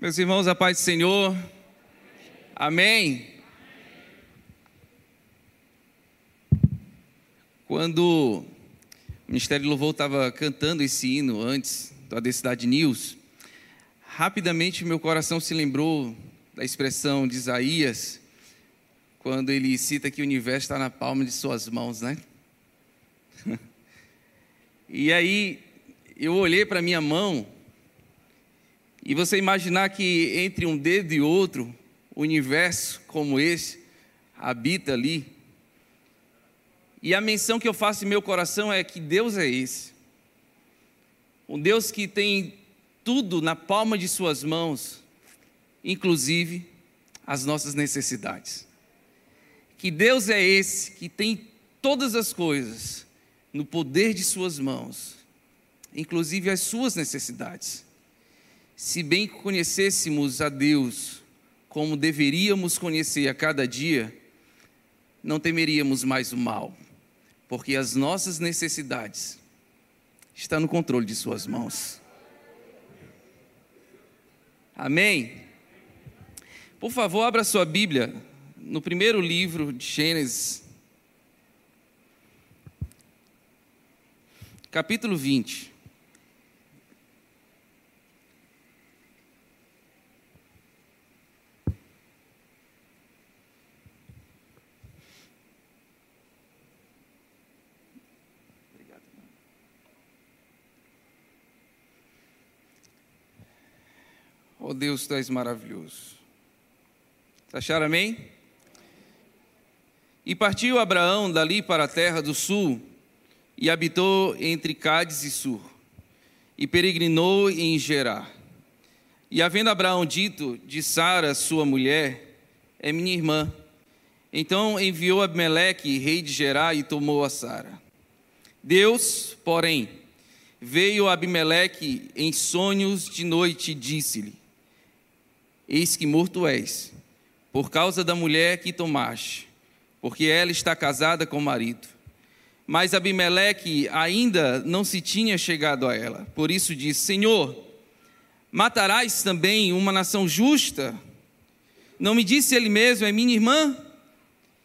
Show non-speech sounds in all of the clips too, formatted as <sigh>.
Meus irmãos, a paz do Senhor. Amém. Quando o Ministério do Louvor estava cantando esse hino antes da Cidade News, rapidamente meu coração se lembrou da expressão de Isaías, quando ele cita que o universo está na palma de suas mãos, né? <laughs> E aí eu olhei para minha mão e você imaginar que entre um dedo e outro, o universo como esse habita ali. E a menção que eu faço em meu coração é que Deus é esse. Um Deus que tem tudo na palma de Suas mãos, inclusive as nossas necessidades. Que Deus é esse que tem todas as coisas no poder de Suas mãos, inclusive as suas necessidades. Se bem conhecêssemos a Deus como deveríamos conhecer a cada dia, não temeríamos mais o mal, porque as nossas necessidades estão no controle de Suas mãos. Amém? Por favor, abra sua Bíblia no primeiro livro de Gênesis, capítulo 20. Oh Deus, tu és maravilhoso. Acharam amém? E partiu Abraão dali para a terra do sul e habitou entre Cádiz e Sur, e peregrinou em Gerar. E havendo Abraão dito de Sara, sua mulher, é minha irmã, então enviou Abimeleque, rei de Gerar, e tomou a Sara. Deus, porém, veio a Abimeleque em sonhos de noite e disse-lhe: Eis que morto és, por causa da mulher que tomaste, porque ela está casada com o marido. Mas Abimeleque ainda não se tinha chegado a ela. Por isso disse: Senhor, matarás também uma nação justa? Não me disse ele mesmo, é minha irmã?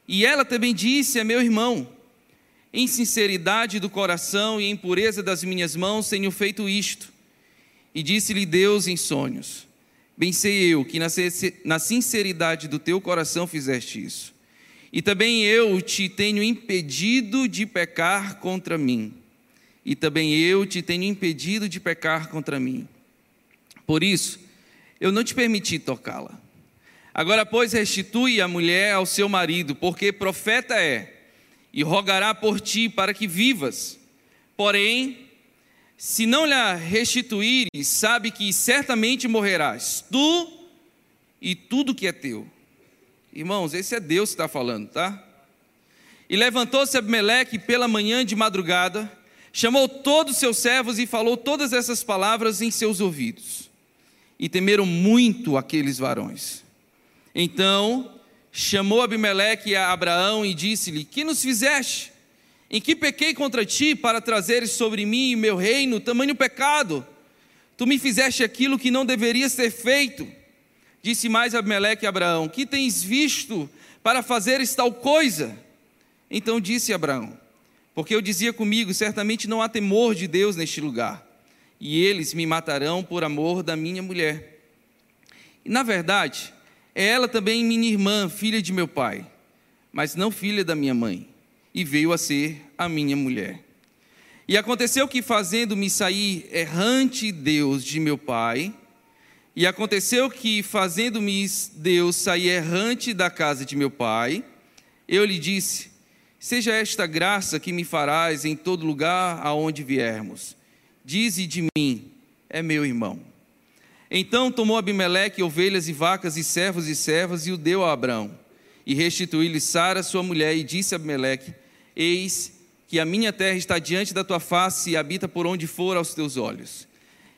E ela também disse, é meu irmão. Em sinceridade do coração e em pureza das minhas mãos tenho feito isto. E disse-lhe Deus em sonhos: Bem sei eu que na sinceridade do teu coração fizeste isso. E também eu te tenho impedido de pecar contra mim. E também eu te tenho impedido de pecar contra mim. Por isso, eu não te permiti tocá-la. Agora, pois, restitui a mulher ao seu marido, porque profeta é, e rogará por ti para que vivas. Porém, se não lhe restituires, sabe que certamente morrerás, tu e tudo que é teu. Irmãos, esse é Deus que está falando, tá? E levantou-se Abimeleque pela manhã de madrugada, chamou todos os seus servos e falou todas essas palavras em seus ouvidos. E temeram muito aqueles varões. Então chamou Abimeleque a Abraão e disse-lhe: Que nos fizeste? Em que pequei contra ti para trazeres sobre mim e meu reino tamanho pecado? Tu me fizeste aquilo que não deveria ser feito. Disse mais Abimeleque a Abraão: Que tens visto para fazeres tal coisa? Então disse Abraão: Porque eu dizia comigo: Certamente não há temor de Deus neste lugar, e eles me matarão por amor da minha mulher. E na verdade, é ela também minha irmã, filha de meu pai, mas não filha da minha mãe, e veio a ser a minha mulher. E aconteceu que, fazendo-me sair errante Deus de meu pai, e aconteceu que, fazendo-me Deus sair errante da casa de meu pai, eu lhe disse: Seja esta graça que me farás em todo lugar aonde viermos. Dize de mim, é meu irmão. Então tomou Abimeleque ovelhas e vacas e servos e servas e o deu a Abraão. E restituiu-lhe Sara, sua mulher, e disse a Abimeleque: Eis que a minha terra está diante da tua face e habita por onde for aos teus olhos.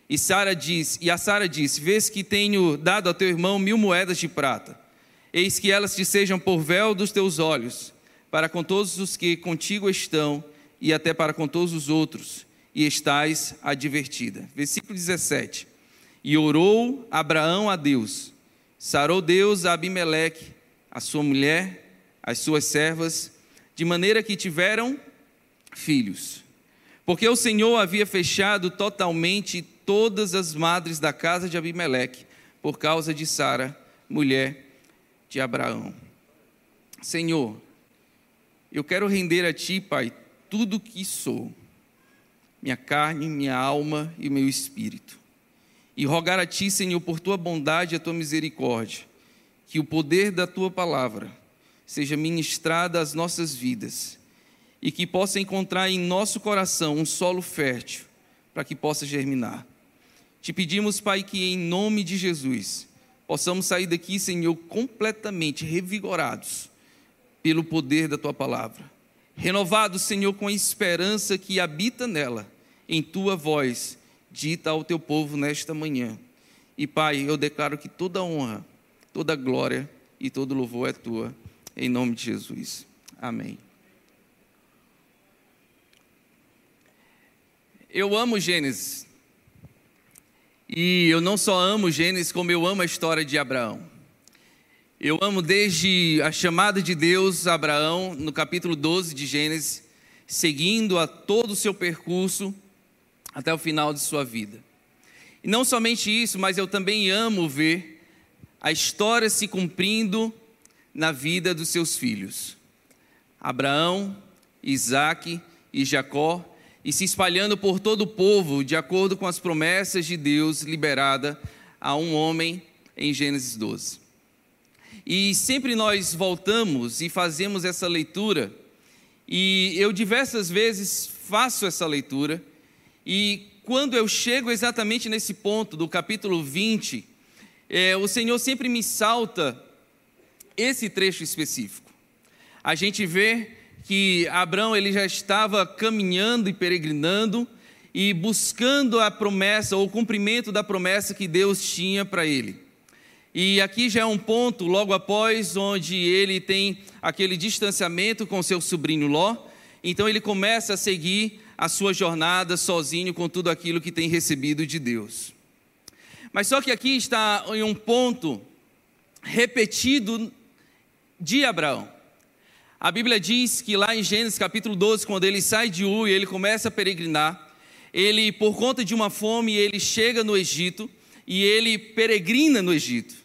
E Sara disse, e a Sara disse: Vês que tenho dado a teu irmão mil moedas de prata. Eis que elas te sejam por véu dos teus olhos, para com todos os que contigo estão, e até para com todos os outros, e estás advertida. Versículo 17. E orou Abraão a Deus. Sarou Deus a Abimeleque, a sua mulher, as suas servas, de maneira que tiveram filhos. Porque o Senhor havia fechado totalmente todas as madres da casa de Abimeleque, por causa de Sara, mulher de Abraão. Senhor, eu quero render a Ti, Pai, tudo que sou, minha carne, minha alma e meu espírito. E rogar a Ti, Senhor, por Tua bondade e a Tua misericórdia, que o poder da Tua palavra seja ministrada às nossas vidas e que possa encontrar em nosso coração um solo fértil para que possa germinar. Te pedimos, Pai, que em nome de Jesus possamos sair daqui, Senhor, completamente revigorados pelo poder da tua palavra. Renovados, Senhor, com a esperança que habita nela, em tua voz, dita ao teu povo nesta manhã. E, Pai, eu declaro que toda honra, toda glória e todo louvor é tua, em nome de Jesus. Amém. Eu amo Gênesis. E eu não só amo Gênesis, como eu amo a história de Abraão. Eu amo desde a chamada de Deus a Abraão, no capítulo 12 de Gênesis, seguindo a todo o seu percurso até o final de sua vida. E não somente isso, mas eu também amo ver a história se cumprindo na vida dos seus filhos. Abraão, Isaac e Jacó e se espalhando por todo o povo, de acordo com as promessas de Deus liberada a um homem em Gênesis 12. E sempre nós voltamos e fazemos essa leitura, e eu diversas vezes faço essa leitura, e quando eu chego exatamente nesse ponto do capítulo 20, é, o Senhor sempre me salta esse trecho específico. A gente vê que Abraão ele já estava caminhando e peregrinando e buscando a promessa ou o cumprimento da promessa que Deus tinha para ele. E aqui já é um ponto logo após onde ele tem aquele distanciamento com seu sobrinho Ló. Então ele começa a seguir a sua jornada sozinho com tudo aquilo que tem recebido de Deus. Mas só que aqui está em um ponto repetido de Abraão. A Bíblia diz que lá em Gênesis capítulo 12, quando ele sai de Ur e ele começa a peregrinar, ele, por conta de uma fome, ele chega no Egito e ele peregrina no Egito.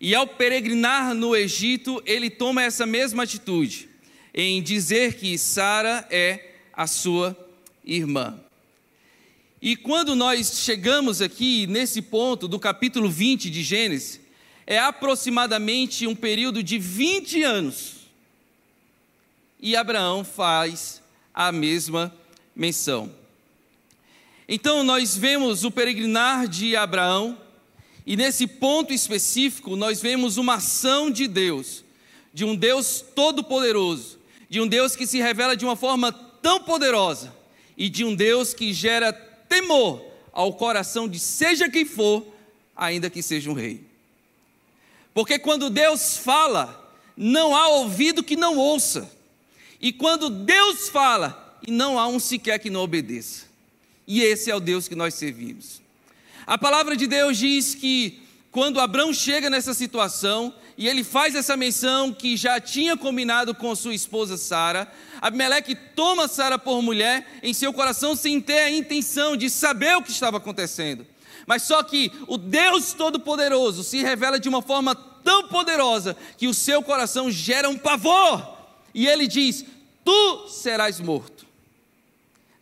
E ao peregrinar no Egito, ele toma essa mesma atitude, em dizer que Sara é a sua irmã. E quando nós chegamos aqui nesse ponto do capítulo 20 de Gênesis, é aproximadamente um período de 20 anos e Abraão faz a mesma menção. Então nós vemos o peregrinar de Abraão, e nesse ponto específico nós vemos uma ação de Deus, de um Deus todo-poderoso, de um Deus que se revela de uma forma tão poderosa e de um Deus que gera temor ao coração de seja quem for, ainda que seja um rei. Porque quando Deus fala, não há ouvido que não ouça. E quando Deus fala, e não há um sequer que não obedeça. E esse é o Deus que nós servimos. A palavra de Deus diz que quando Abraão chega nessa situação, e ele faz essa menção que já tinha combinado com sua esposa Sara, Abimeleque toma Sara por mulher em seu coração sem ter a intenção de saber o que estava acontecendo. Mas só que o Deus Todo-Poderoso se revela de uma forma tão poderosa que o seu coração gera um pavor e ele diz: Tu serás morto.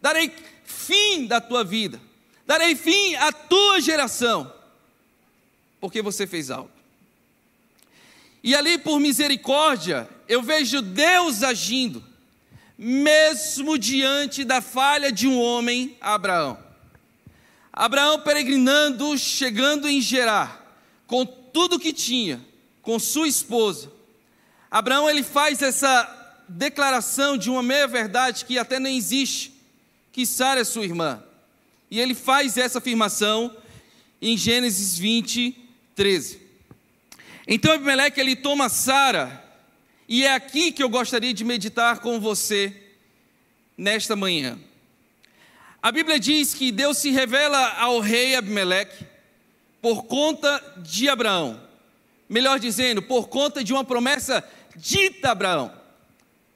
Darei fim da tua vida. Darei fim à tua geração. Porque você fez algo. E ali, por misericórdia, eu vejo Deus agindo, mesmo diante da falha de um homem, Abraão. Abraão peregrinando, chegando em Gerar, com tudo que tinha, com sua esposa. Abraão ele faz essa declaração de uma meia-verdade que até nem existe, que Sara é sua irmã. E ele faz essa afirmação em Gênesis 20, 13. Então Abimeleque ele toma Sara, e é aqui que eu gostaria de meditar com você nesta manhã. A Bíblia diz que Deus se revela ao rei Abimeleque por conta de Abraão. Melhor dizendo, por conta de uma promessa dita a Abraão.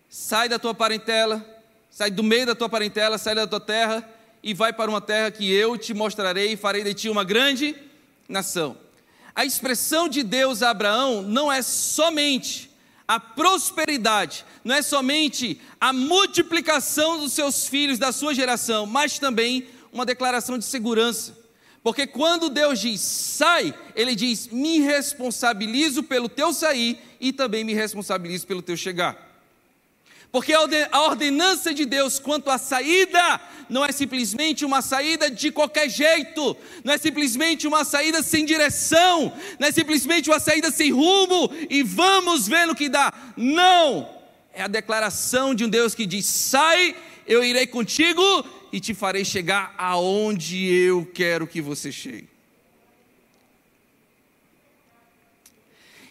Sai da tua parentela, sai do meio da tua parentela, sai da tua terra e vai para uma terra que eu te mostrarei e farei de ti uma grande nação. A expressão de Deus a Abraão não é somente a prosperidade, não é somente a multiplicação dos seus filhos, da sua geração, mas também uma declaração de segurança. Porque quando Deus diz sai, Ele diz: me responsabilizo pelo teu sair e também me responsabilizo pelo teu chegar. Porque a ordenança de Deus quanto à saída não é simplesmente uma saída de qualquer jeito, não é simplesmente uma saída sem direção, não é simplesmente uma saída sem rumo e vamos ver no que dá. Não! É a declaração de um Deus que diz: sai, eu irei contigo e te farei chegar aonde eu quero que você chegue.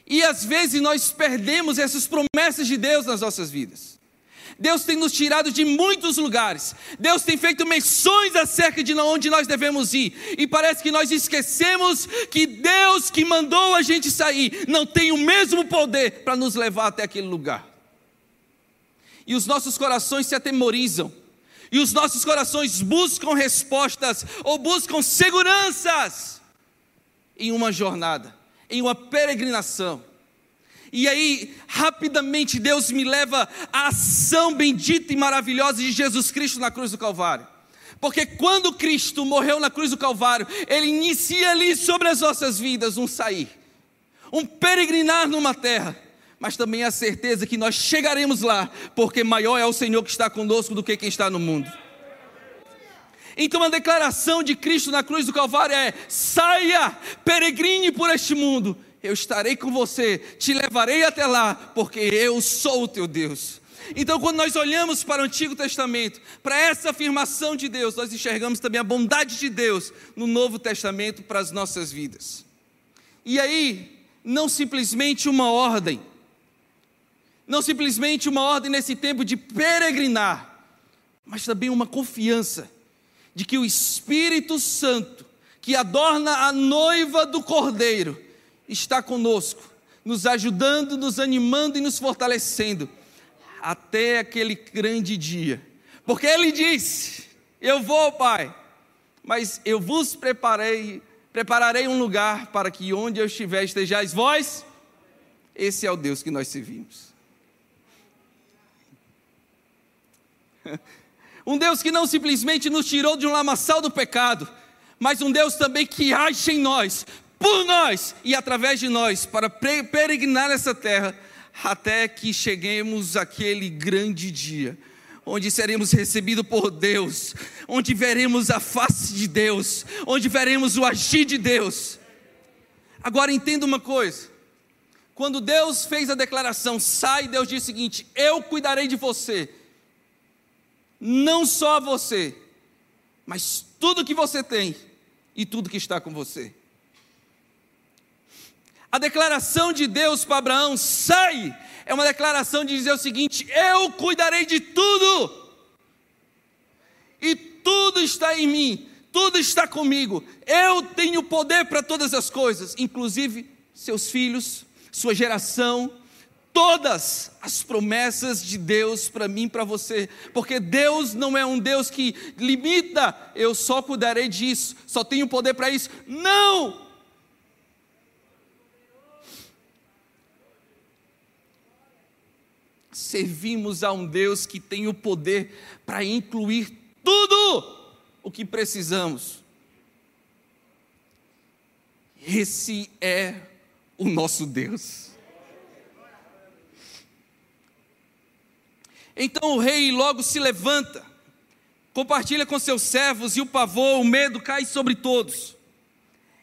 E às vezes nós perdemos essas promessas de Deus nas nossas vidas. Deus tem nos tirado de muitos lugares. Deus tem feito menções acerca de onde nós devemos ir. E parece que nós esquecemos que Deus que mandou a gente sair não tem o mesmo poder para nos levar até aquele lugar. E os nossos corações se atemorizam. E os nossos corações buscam respostas ou buscam seguranças em uma jornada, em uma peregrinação. E aí, rapidamente, Deus me leva à ação bendita e maravilhosa de Jesus Cristo na cruz do Calvário. Porque quando Cristo morreu na cruz do Calvário, Ele inicia ali sobre as nossas vidas um sair, um peregrinar numa terra, mas também a certeza que nós chegaremos lá, porque maior é o Senhor que está conosco do que quem está no mundo. Então a declaração de Cristo na cruz do Calvário é: saia, peregrine por este mundo eu estarei com você, te levarei até lá, porque eu sou o teu Deus. Então, quando nós olhamos para o Antigo Testamento, para essa afirmação de Deus, nós enxergamos também a bondade de Deus no Novo Testamento para as nossas vidas. E aí, não simplesmente uma ordem, não simplesmente uma ordem nesse tempo de peregrinar, mas também uma confiança de que o Espírito Santo, que adorna a noiva do Cordeiro, está conosco, nos ajudando, nos animando e nos fortalecendo até aquele grande dia. Porque ele disse: Eu vou, Pai, mas eu vos preparei, prepararei um lugar para que onde eu estiver estejais vós. Esse é o Deus que nós servimos. <laughs> Um Deus que não simplesmente nos tirou de um lamaçal do pecado, mas um Deus também que age em nós, por nós e através de nós para peregrinar nessa terra até que cheguemos àquele grande dia onde seremos recebidos por Deus, onde veremos a face de Deus, onde veremos o agir de Deus. Agora entenda uma coisa: quando Deus fez a declaração, sai, Deus disse o seguinte: Eu cuidarei de você, não só você, mas tudo que você tem e tudo que está com você. A declaração de Deus para Abraão, sai, é uma declaração de dizer o seguinte: eu cuidarei de tudo, e tudo está em mim, tudo está comigo, eu tenho poder para todas as coisas, inclusive seus filhos, sua geração, todas as promessas de Deus para mim, para você, porque Deus não é um Deus que limita, eu só cuidarei disso, só tenho poder para isso. Não! servimos a um Deus que tem o poder para incluir tudo o que precisamos. Esse é o nosso Deus. Então o rei logo se levanta, compartilha com seus servos e o pavor, o medo cai sobre todos.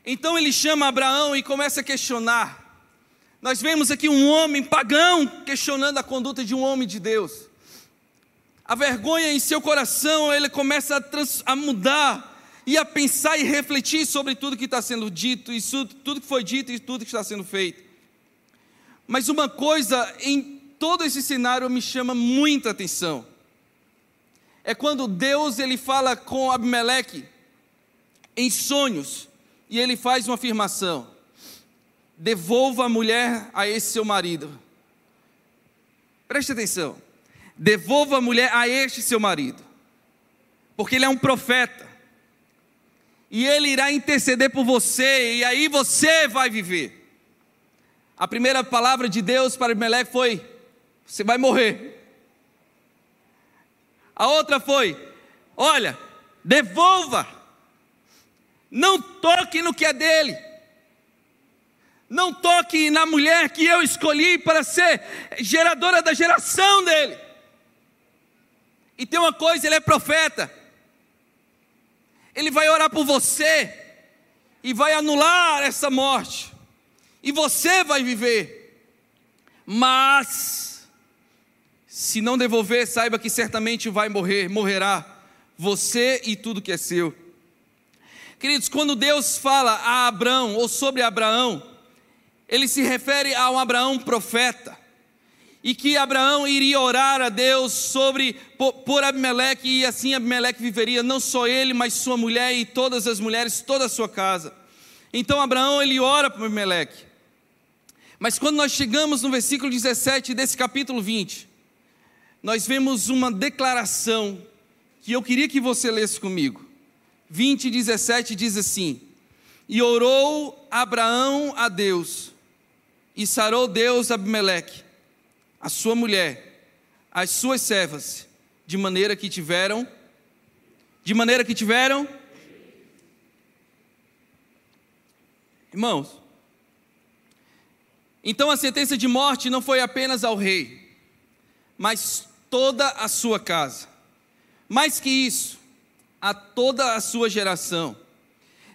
Então ele chama Abraão e começa a questionar: nós vemos aqui um homem pagão questionando a conduta de um homem de Deus. A vergonha em seu coração, ele começa a, trans, a mudar e a pensar e refletir sobre tudo que está sendo dito, e tudo que foi dito e tudo que está sendo feito. Mas uma coisa em todo esse cenário me chama muita atenção. É quando Deus ele fala com Abimeleque em sonhos e ele faz uma afirmação: devolva a mulher a esse seu marido. Preste atenção. Devolva a mulher a este seu marido. Porque ele é um profeta. E ele irá interceder por você, e aí você vai viver. A primeira palavra de Deus para Meleque foi: Você vai morrer. A outra foi: Olha, devolva. Não toque no que é dele. Não toque na mulher que eu escolhi para ser geradora da geração dele. E tem uma coisa, ele é profeta. Ele vai orar por você e vai anular essa morte. E você vai viver. Mas se não devolver, saiba que certamente vai morrer, morrerá você e tudo que é seu. Queridos, quando Deus fala a Abraão ou sobre Abraão, ele se refere a um Abraão profeta. E que Abraão iria orar a Deus sobre por, Abimeleque, e assim Abimeleque viveria, não só ele, mas sua mulher e todas as mulheres, toda a sua casa. Então Abraão ele ora para Abimeleque. Mas quando nós chegamos no versículo 17 desse capítulo 20, nós vemos uma declaração que eu queria que você lesse comigo. 20, 17 diz assim: E orou Abraão a Deus, e sarou Deus Abimeleque, a sua mulher, as suas servas, de maneira que tiveram, de maneira que tiveram, irmãos, então a sentença de morte não foi apenas ao rei, mas toda a sua casa. Mais que isso, a toda a sua geração.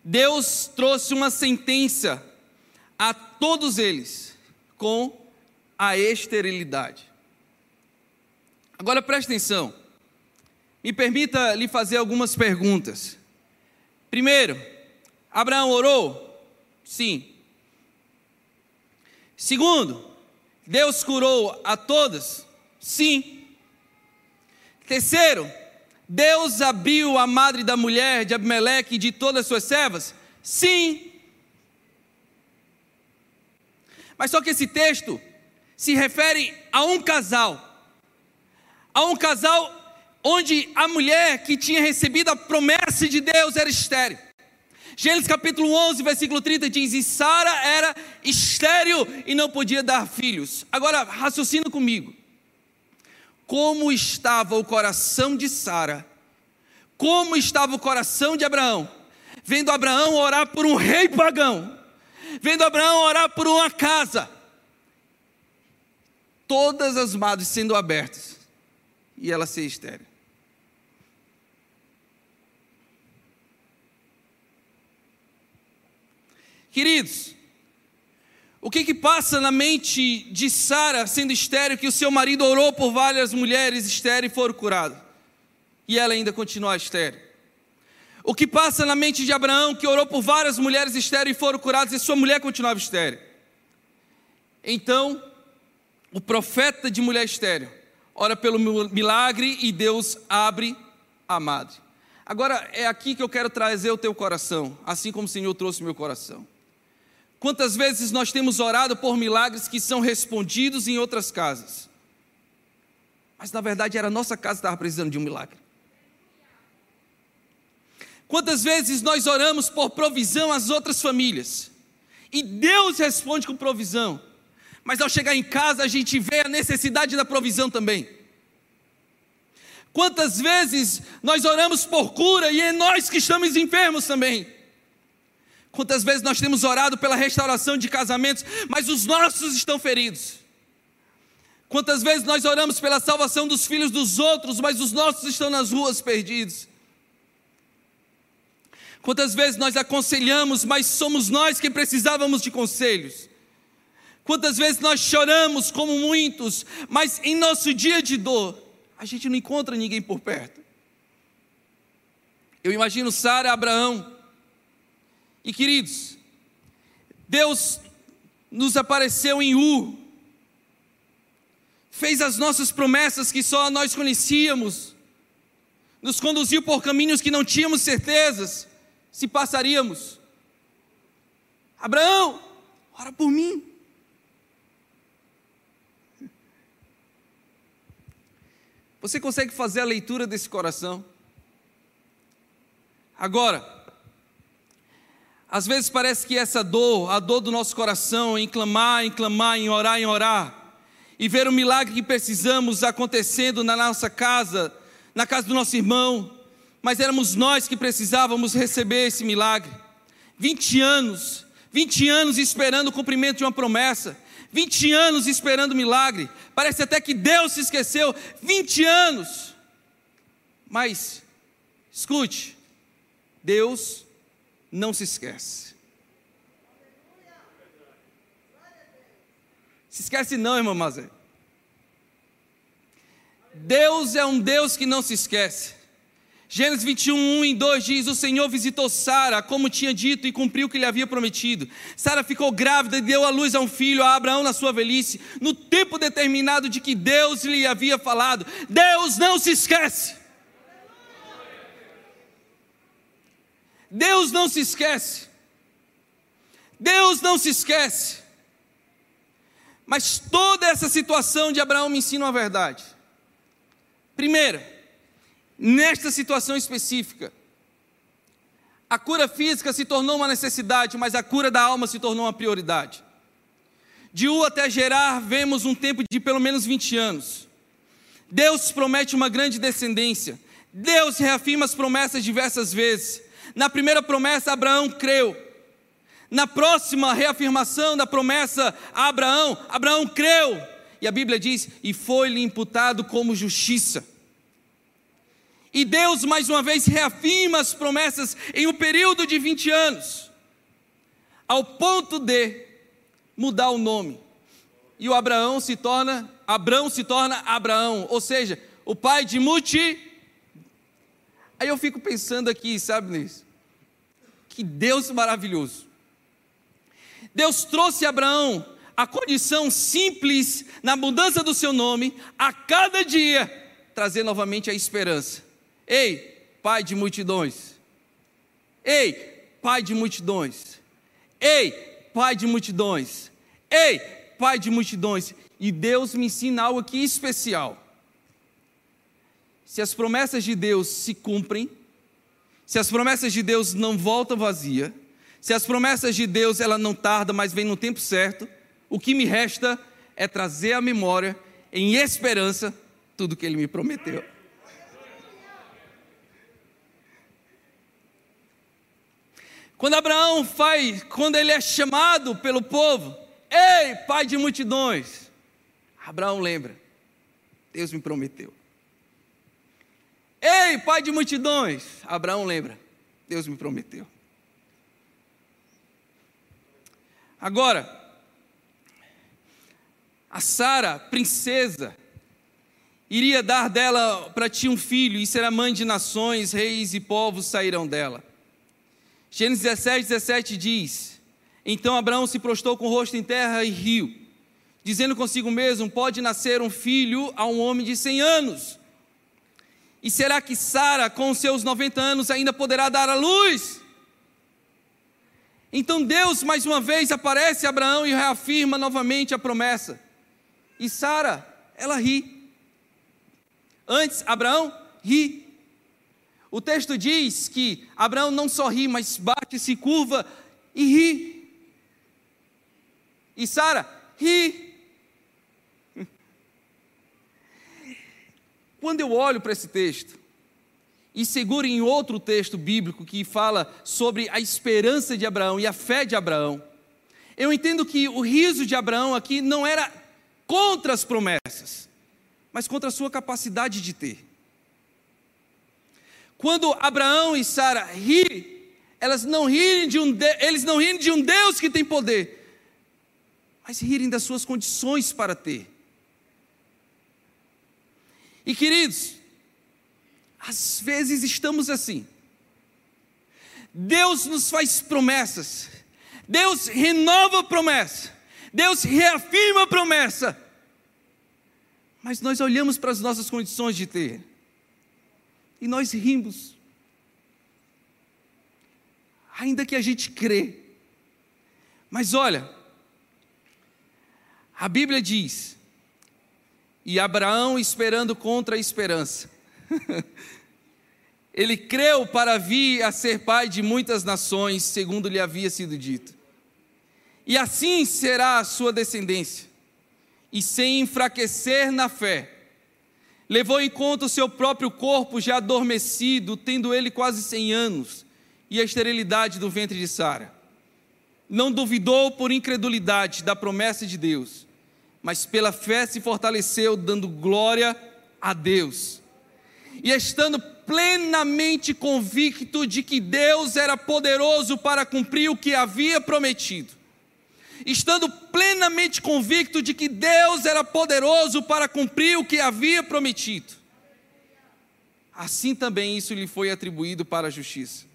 Deus trouxe uma sentença a todos eles com a esterilidade. Agora preste atenção. Me permita lhe fazer algumas perguntas. Primeiro, Abraão orou? Sim. Segundo, Deus curou a todas? Sim. Terceiro, Deus abriu a madre da mulher de Abimeleque e de todas as suas servas? Sim. Mas só que esse texto se refere a um casal. A um casal onde a mulher que tinha recebido a promessa de Deus era estéril. Gênesis capítulo 11, versículo 30 diz: E Sara era estéril e não podia dar filhos. Agora, raciocina comigo. Como estava o coração de Sara? Como estava o coração de Abraão? Vendo Abraão orar por um rei pagão vendo Abraão orar por uma casa. Todas as madres sendo abertas e ela ser estéril. Queridos, o que que passa na mente de Sara sendo estéril que o seu marido orou por várias mulheres estéreis e foram curadas? E ela ainda continua estéril. O que passa na mente de Abraão, que orou por várias mulheres estéreis e foram curadas, e sua mulher continuava estéreo. Então, o profeta de mulher estéreo ora pelo milagre e Deus abre a madre. Agora, é aqui que eu quero trazer o teu coração, assim como o Senhor trouxe o meu coração. Quantas vezes nós temos orado por milagres que são respondidos em outras casas, mas na verdade era a nossa casa que estava precisando de um milagre. Quantas vezes nós oramos por provisão às outras famílias e Deus responde com provisão, mas ao chegar em casa a gente vê a necessidade da provisão também. Quantas vezes nós oramos por cura e é nós que estamos enfermos também. Quantas vezes nós temos orado pela restauração de casamentos, mas os nossos estão feridos. Quantas vezes nós oramos pela salvação dos filhos dos outros, mas os nossos estão nas ruas perdidos. Quantas vezes nós aconselhamos, mas somos nós que precisávamos de conselhos. Quantas vezes nós choramos como muitos, mas em nosso dia de dor, a gente não encontra ninguém por perto. Eu imagino Sara Abraão. E queridos, Deus nos apareceu em U, fez as nossas promessas que só nós conhecíamos, nos conduziu por caminhos que não tínhamos certezas se passaríamos. Abraão, ora por mim. Você consegue fazer a leitura desse coração? Agora, às vezes parece que essa dor, a dor do nosso coração, em clamar, em clamar, em orar, em orar, e ver o milagre que precisamos acontecendo na nossa casa, na casa do nosso irmão, mas éramos nós que precisávamos receber esse milagre. 20 anos, 20 anos esperando o cumprimento de uma promessa, 20 anos esperando milagre. Parece até que Deus se esqueceu. 20 anos. Mas, escute, Deus não se esquece. Se esquece não, irmão Mazé. Deus é um Deus que não se esquece. Gênesis 21, 1 e 2 diz: O Senhor visitou Sara, como tinha dito, e cumpriu o que lhe havia prometido. Sara ficou grávida e deu à luz a um filho, a Abraão, na sua velhice, no tempo determinado de que Deus lhe havia falado. Deus não se esquece. Deus não se esquece. Deus não se esquece. Mas toda essa situação de Abraão me ensina uma verdade. Primeira, nesta situação específica. A cura física se tornou uma necessidade, mas a cura da alma se tornou uma prioridade. De U até Gerar, vemos um tempo de pelo menos 20 anos. Deus promete uma grande descendência. Deus reafirma as promessas diversas vezes. Na primeira promessa, Abraão creu. Na próxima reafirmação da promessa a Abraão, Abraão creu. E a Bíblia diz: e foi-lhe imputado como justiça. E Deus mais uma vez reafirma as promessas em um período de 20 anos, ao ponto de mudar o nome. E o Abraão se torna, Abraão se torna Abraão, ou seja, o pai de Muti. Aí eu fico pensando aqui, sabe nisso? Que Deus maravilhoso. Deus trouxe Abraão a condição simples na mudança do seu nome, a cada dia trazer novamente a esperança. Ei, pai de multidões. Ei, pai de multidões. Ei, pai de multidões. Ei, pai de multidões. E Deus me ensina algo aqui especial. Se as promessas de Deus se cumprem, se as promessas de Deus não voltam vazia, se as promessas de Deus ela não tarda, mas vem no tempo certo, o que me resta é trazer à memória, em esperança, tudo que ele me prometeu. Quando Abraão faz, quando ele é chamado pelo povo, ei, pai de multidões, Abraão lembra, Deus me prometeu. Pai de multidões, Abraão lembra, Deus me prometeu. Agora, a Sara, princesa, iria dar dela para ti um filho, e será mãe de nações, reis e povos sairão dela. Gênesis 17, 17 diz: Então Abraão se prostrou com o rosto em terra e riu, dizendo consigo mesmo: Pode nascer um filho a um homem de 100 anos. E será que Sara, com seus 90 anos, ainda poderá dar a luz? Então Deus mais uma vez aparece a Abraão e reafirma novamente a promessa. E Sara, ela ri. Antes, Abraão ri. O texto diz que Abraão não só ri, mas bate, se curva e ri. E Sara ri. Quando eu olho para esse texto, e seguro em outro texto bíblico que fala sobre a esperança de Abraão e a fé de Abraão, eu entendo que o riso de Abraão aqui não era contra as promessas, mas contra a sua capacidade de ter. Quando Abraão e Sara ri, elas não rirem de um de, eles não rirem de um Deus que tem poder, mas rirem das suas condições para ter. E queridos, às vezes estamos assim. Deus nos faz promessas, Deus renova a promessa, Deus reafirma a promessa, mas nós olhamos para as nossas condições de ter. E nós rimos. Ainda que a gente crê, Mas olha, a Bíblia diz, e Abraão esperando contra a esperança. <laughs> Ele creu para vir a ser pai de muitas nações, segundo lhe havia sido dito. E assim será a sua descendência. E sem enfraquecer na fé, levou em conta o seu próprio corpo já adormecido, tendo ele quase cem anos, e a esterilidade do ventre de Sara. Não duvidou por incredulidade da promessa de Deus, mas pela fé se fortaleceu, dando glória a Deus. E estando plenamente convicto de que Deus era poderoso para cumprir o que havia prometido. Estando plenamente convicto de que Deus era poderoso para cumprir o que havia prometido. Assim também isso lhe foi atribuído para a justiça.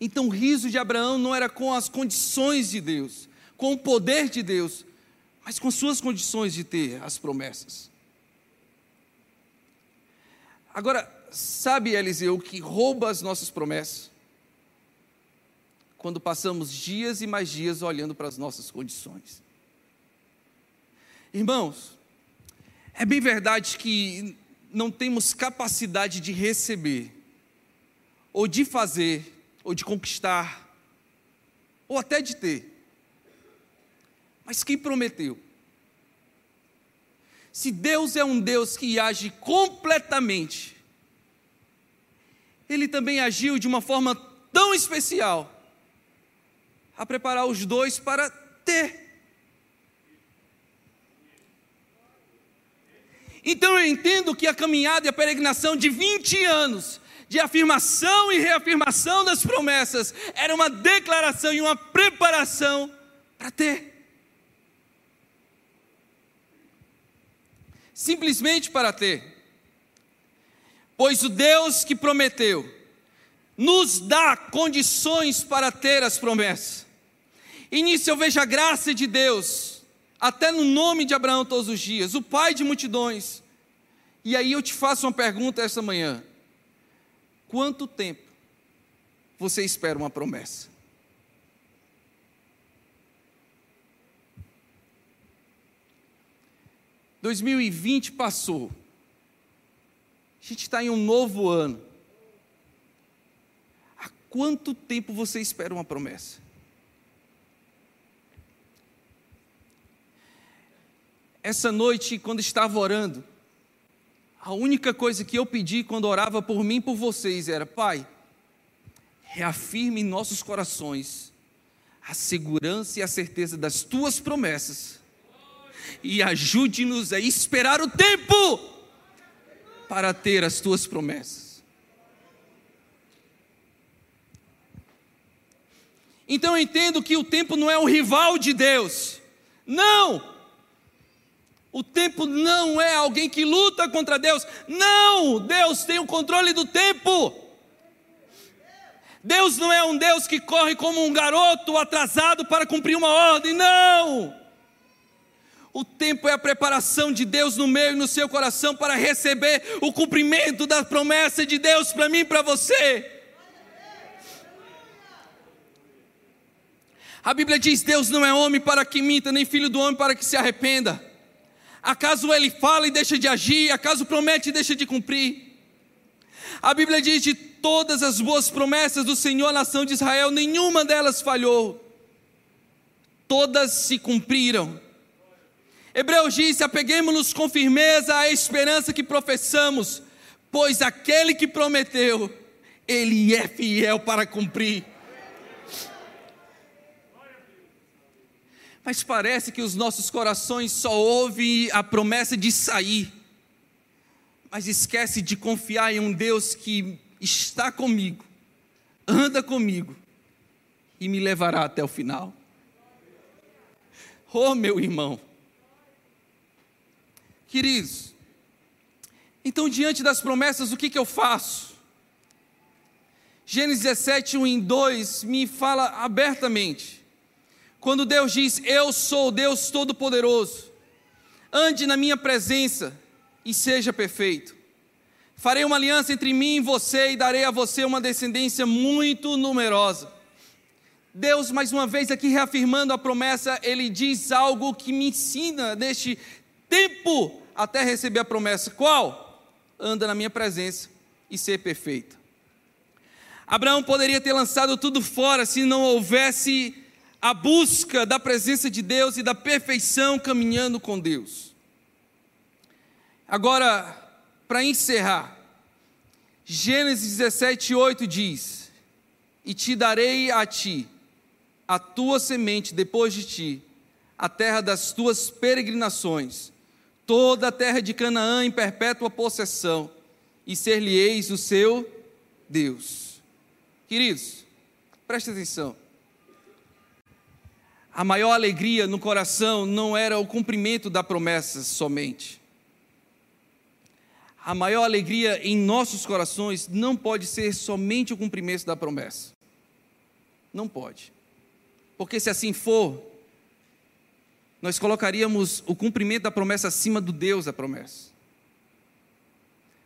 Então o riso de Abraão não era com as condições de Deus, com o poder de Deus, mas com suas condições de ter as promessas. Agora, sabe, Eliseu, que rouba as nossas promessas? Quando passamos dias e mais dias olhando para as nossas condições. Irmãos, é bem verdade que não temos capacidade de receber, ou de fazer, ou de conquistar, ou até de ter. Mas quem prometeu? Se Deus é um Deus que age completamente, Ele também agiu de uma forma tão especial a preparar os dois para ter. Então eu entendo que a caminhada e a peregrinação de 20 anos de afirmação e reafirmação das promessas era uma declaração e uma preparação para ter. Simplesmente para ter. Pois o Deus que prometeu nos dá condições para ter as promessas. E nisso eu vejo a graça de Deus, até no nome de Abraão todos os dias, o pai de multidões. E aí eu te faço uma pergunta esta manhã: quanto tempo você espera uma promessa? 2020 passou. A gente está em um novo ano. Há quanto tempo você espera uma promessa? Essa noite, quando estava orando, a única coisa que eu pedi quando orava por mim e por vocês era: Pai, reafirme em nossos corações a segurança e a certeza das tuas promessas e ajude-nos a esperar o tempo para ter as tuas promessas. Então eu entendo que o tempo não é o rival de Deus. Não! O tempo não é alguém que luta contra Deus. Não! Deus tem o controle do tempo. Deus não é um Deus que corre como um garoto atrasado para cumprir uma ordem. Não! O tempo é a preparação de Deus no meio e no seu coração para receber o cumprimento da promessa de Deus para mim e para você. A Bíblia diz: Deus não é homem para que minta, nem filho do homem para que se arrependa. Acaso ele fala e deixa de agir? Acaso promete e deixa de cumprir? A Bíblia diz: de todas as boas promessas do Senhor à nação de Israel, nenhuma delas falhou, todas se cumpriram. Hebreus diz: apeguemos-nos com firmeza à esperança que professamos, pois aquele que prometeu, ele é fiel para cumprir. Mas parece que os nossos corações só ouvem a promessa de sair, mas esquece de confiar em um Deus que está comigo, anda comigo e me levará até o final. Oh, meu irmão, Queridos, então diante das promessas, o que, que eu faço? Gênesis 17, 1 e 2 me fala abertamente. Quando Deus diz: Eu sou Deus Todo-Poderoso, ande na minha presença e seja perfeito. Farei uma aliança entre mim e você e darei a você uma descendência muito numerosa. Deus, mais uma vez, aqui reafirmando a promessa, ele diz algo que me ensina neste tempo até receber a promessa. Qual? Anda na minha presença e ser perfeito. Abraão poderia ter lançado tudo fora se não houvesse a busca da presença de Deus e da perfeição caminhando com Deus. Agora, para encerrar, Gênesis 17, 8 diz: E te darei a ti, a tua semente depois de ti, a terra das tuas peregrinações, toda a terra de Canaã em perpétua possessão, e ser-lhe-eis o seu Deus. Queridos, preste atenção. A maior alegria no coração não era o cumprimento da promessa somente a maior alegria em nossos corações não pode ser somente o cumprimento da promessa. Não pode. Porque se assim for, nós colocaríamos o cumprimento da promessa acima do Deus da promessa.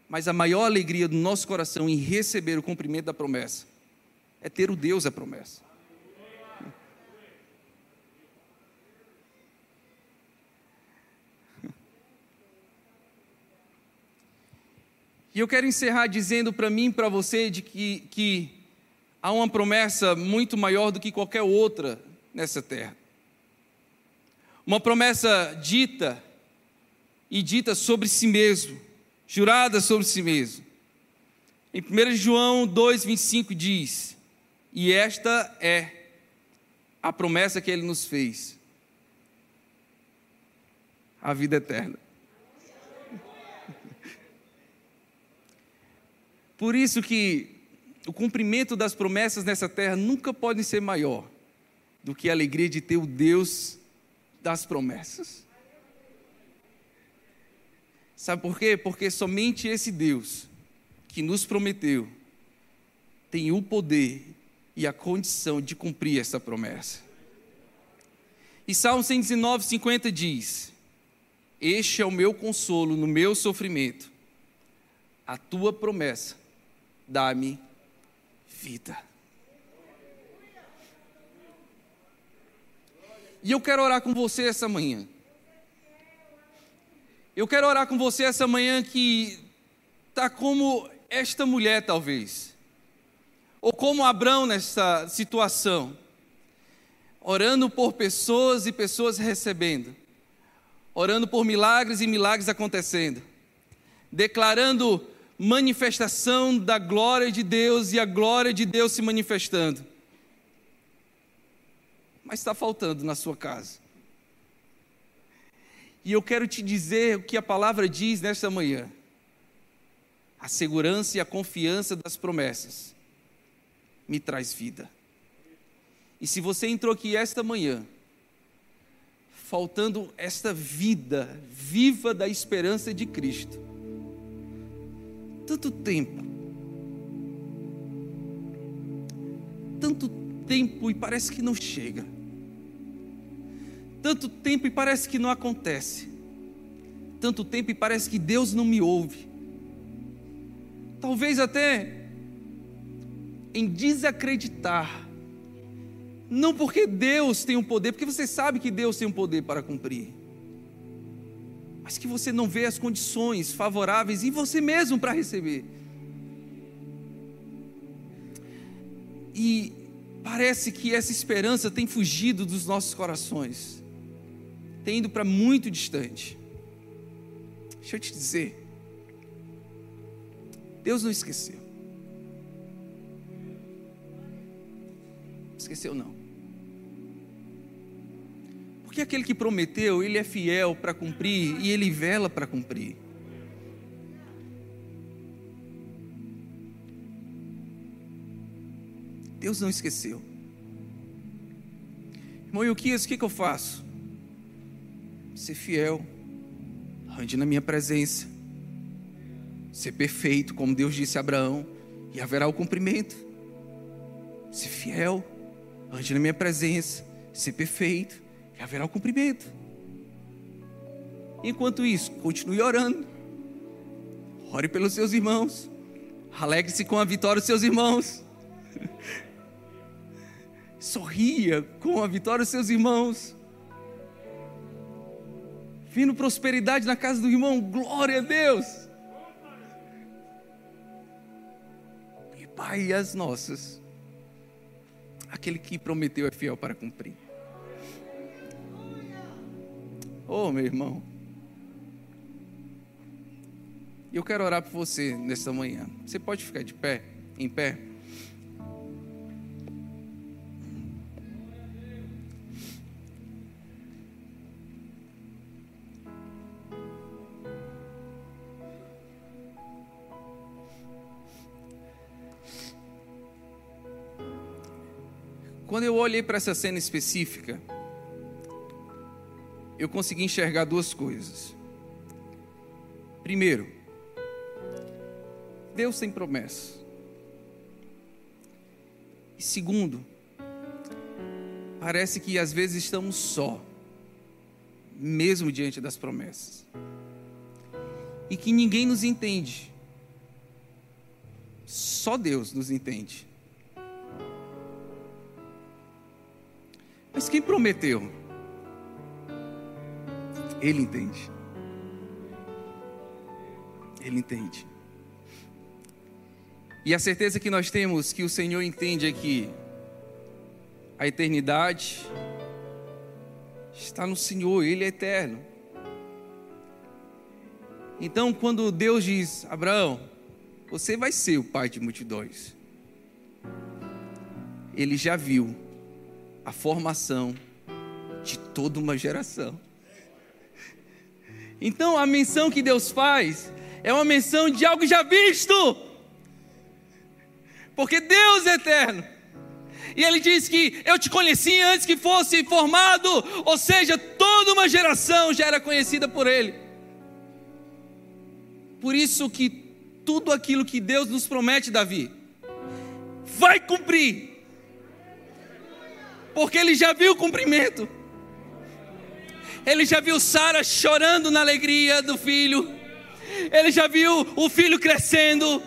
Mas a maior alegria do nosso coração em receber o cumprimento da promessa é ter o Deus da promessa. <laughs> E eu quero encerrar dizendo para mim e para você de que, que há uma promessa muito maior do que qualquer outra nessa terra. Uma promessa dita e dita sobre si mesmo, jurada sobre si mesmo. Em 1 João 2,25 diz: E esta é a promessa que ele nos fez, a vida eterna. <laughs> Por isso que o cumprimento das promessas nessa terra nunca pode ser maior do que a alegria de ter o Deus das promessas. Sabe por quê? Porque somente esse Deus que nos prometeu tem o poder e a condição de cumprir essa promessa. E Salmo 119, 50 diz: Este é o meu consolo no meu sofrimento, a tua promessa dá-me vida. E eu quero orar com você essa manhã. Eu quero orar com você essa manhã que está como esta mulher, talvez, ou como Abraão nessa situação, orando por pessoas e pessoas recebendo, orando por milagres e milagres acontecendo, declarando manifestação da glória de Deus e a glória de Deus se manifestando. Mas está faltando na sua casa. E eu quero te dizer o que a palavra diz nesta manhã. A segurança e a confiança das promessas me traz vida. E se você entrou aqui esta manhã, faltando esta vida viva da esperança de Cristo, tanto tempo. Tanto tempo e parece que não chega. Tanto tempo e parece que não acontece. Tanto tempo e parece que Deus não me ouve. Talvez até em desacreditar. Não porque Deus tem um poder, porque você sabe que Deus tem um poder para cumprir mas que você não vê as condições favoráveis em você mesmo para receber. E parece que essa esperança tem fugido dos nossos corações, tem ido para muito distante. Deixa eu te dizer, Deus não esqueceu. Esqueceu não. Porque aquele que prometeu, ele é fiel para cumprir e ele vela para cumprir. Deus não esqueceu. Irmão Yuquias, o que, que eu faço? Ser fiel, ande na minha presença, ser perfeito, como Deus disse a Abraão, e haverá o cumprimento. Ser fiel, ande na minha presença, ser perfeito, e haverá o cumprimento. Enquanto isso, continue orando. Ore pelos seus irmãos. Alegre-se com a vitória dos seus irmãos. <laughs> sorria com a vitória dos seus irmãos. Vindo prosperidade na casa do irmão, glória a Deus. E Pai, as nossas, aquele que prometeu é fiel para cumprir. Oh, meu irmão. Eu quero orar por você nesta manhã. Você pode ficar de pé, em pé? Olhei para essa cena específica, eu consegui enxergar duas coisas. Primeiro, Deus tem promessa. E segundo, parece que às vezes estamos só, mesmo diante das promessas. E que ninguém nos entende. Só Deus nos entende. Quem prometeu? Ele entende. Ele entende. E a certeza que nós temos que o Senhor entende é que a eternidade está no Senhor, Ele é eterno. Então, quando Deus diz, Abraão, você vai ser o pai de multidões, Ele já viu a formação de toda uma geração. Então a menção que Deus faz é uma menção de algo já visto. Porque Deus é eterno. E ele diz que eu te conheci antes que fosse formado, ou seja, toda uma geração já era conhecida por ele. Por isso que tudo aquilo que Deus nos promete, Davi, vai cumprir porque ele já viu o cumprimento. Ele já viu Sara chorando na alegria do filho. Ele já viu o filho crescendo.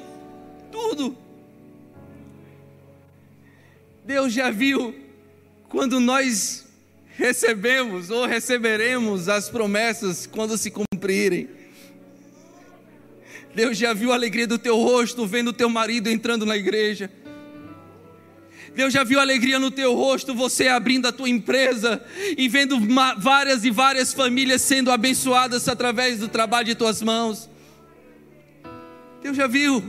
Tudo. Deus já viu quando nós recebemos ou receberemos as promessas quando se cumprirem. Deus já viu a alegria do teu rosto vendo o teu marido entrando na igreja. Deus já viu alegria no teu rosto, você abrindo a tua empresa e vendo várias e várias famílias sendo abençoadas através do trabalho de tuas mãos. Deus já viu.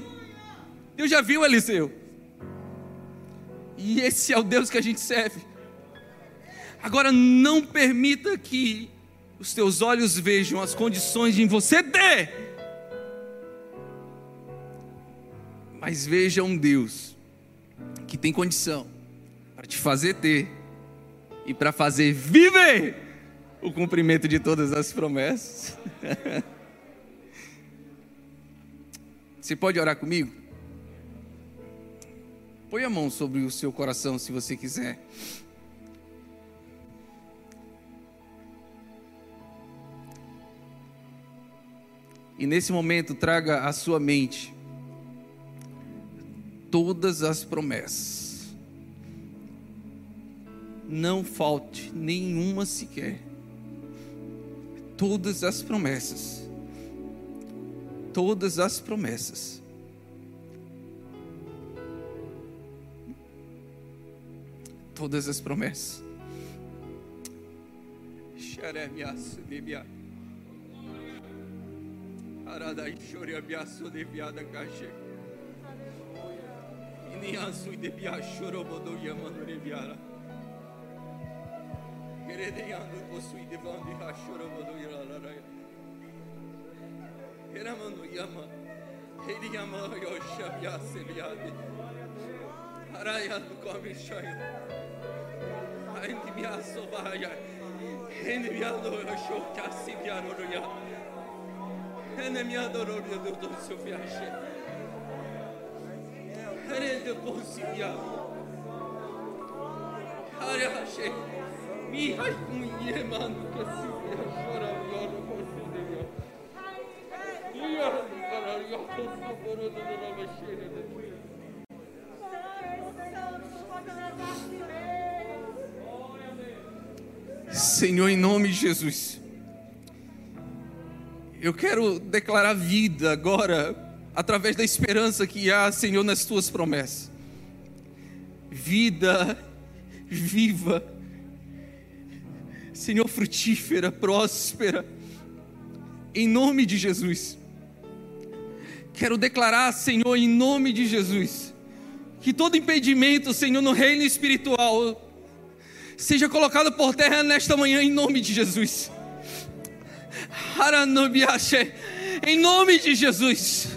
Deus já viu, Eliseu. E esse é o Deus que a gente serve. Agora não permita que os teus olhos vejam as condições de você ter. Mas veja um Deus que tem condição para te fazer ter e para fazer viver o cumprimento de todas as promessas. <laughs> Você pode orar comigo? Põe a mão sobre o seu coração se você quiser. E nesse momento traga à sua mente todas as promessas. Não falte nenhuma sequer. Todas as promessas. Todas as promessas. Todas as promessas. Aradai chore abiaço de cachê. Niyansuyde bir aşşoro bodur yamanure bir ara. Gerede yandı o suyde bandi aşşoro bodur yaralara. Geraman o yama. Heli yama yoşa ya seviyadi. Haraya bu kamil şayı. Haydi bir ya. Hendi bir adı o şok kasip yaruru ya. Hendi bir adı oraya durdu Sofya şey. Herelde consigliare. Araşe. Mi hay un yeman que si yaşara yolu konsigliare. Yarın karar yakın sokoru da da başarılı. Senhor, em nome de Jesus, eu quero declarar vida agora, através da esperança que há, Senhor, nas tuas promessas. Vida viva, Senhor, frutífera, próspera, em nome de Jesus. Quero declarar, Senhor, em nome de Jesus, que todo impedimento, Senhor, no reino espiritual, seja colocado por terra nesta manhã, em nome de Jesus. Em nome de Jesus.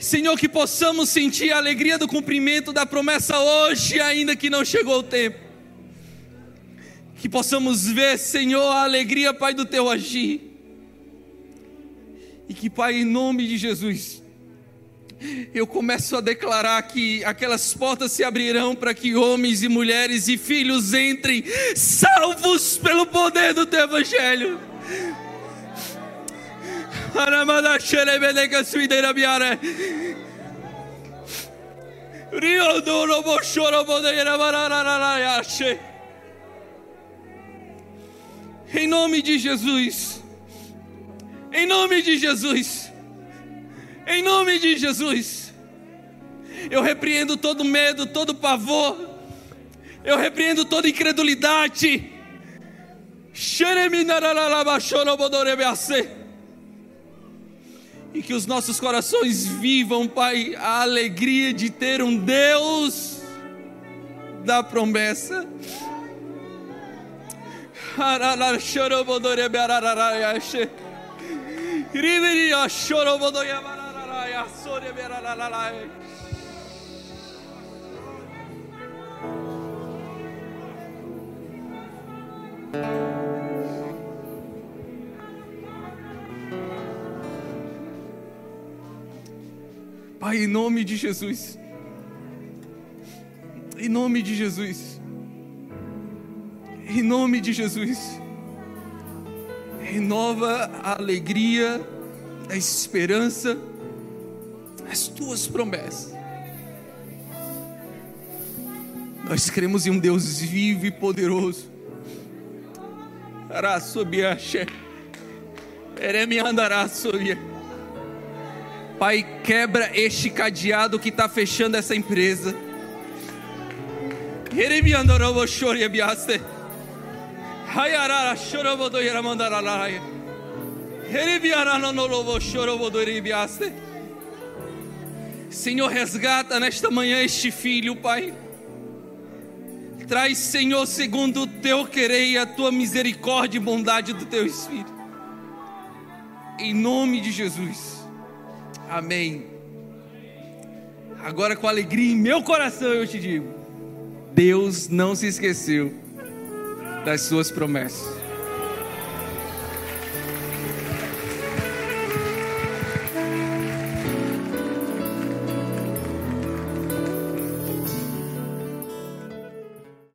Senhor, que possamos sentir a alegria do cumprimento da promessa hoje, ainda que não chegou o tempo. Que possamos ver, Senhor, a alegria, Pai, do teu agir. E que, Pai, em nome de Jesus, eu começo a declarar que aquelas portas se abrirão para que homens e mulheres e filhos entrem salvos pelo poder do teu evangelho. Rio Em nome de Jesus. Em nome de Jesus. Em nome de Jesus. Eu repreendo todo medo, todo pavor. Eu repreendo toda incredulidade. E que os nossos corações vivam, Pai, a alegria de ter um Deus da promessa. <laughs> Pai, em nome de Jesus, em nome de Jesus, em nome de Jesus, renova a alegria, a esperança, as tuas promessas. Nós cremos em um Deus vivo e poderoso. Araçobiaxe. Eremiandaraçobia. Pai, quebra este cadeado que está fechando essa empresa. Senhor, resgata nesta manhã este filho, Pai. Traz, Senhor, segundo o teu querer e a tua misericórdia e bondade do teu Espírito. Em nome de Jesus. Amém. Agora, com alegria em meu coração, eu te digo: Deus não se esqueceu das suas promessas.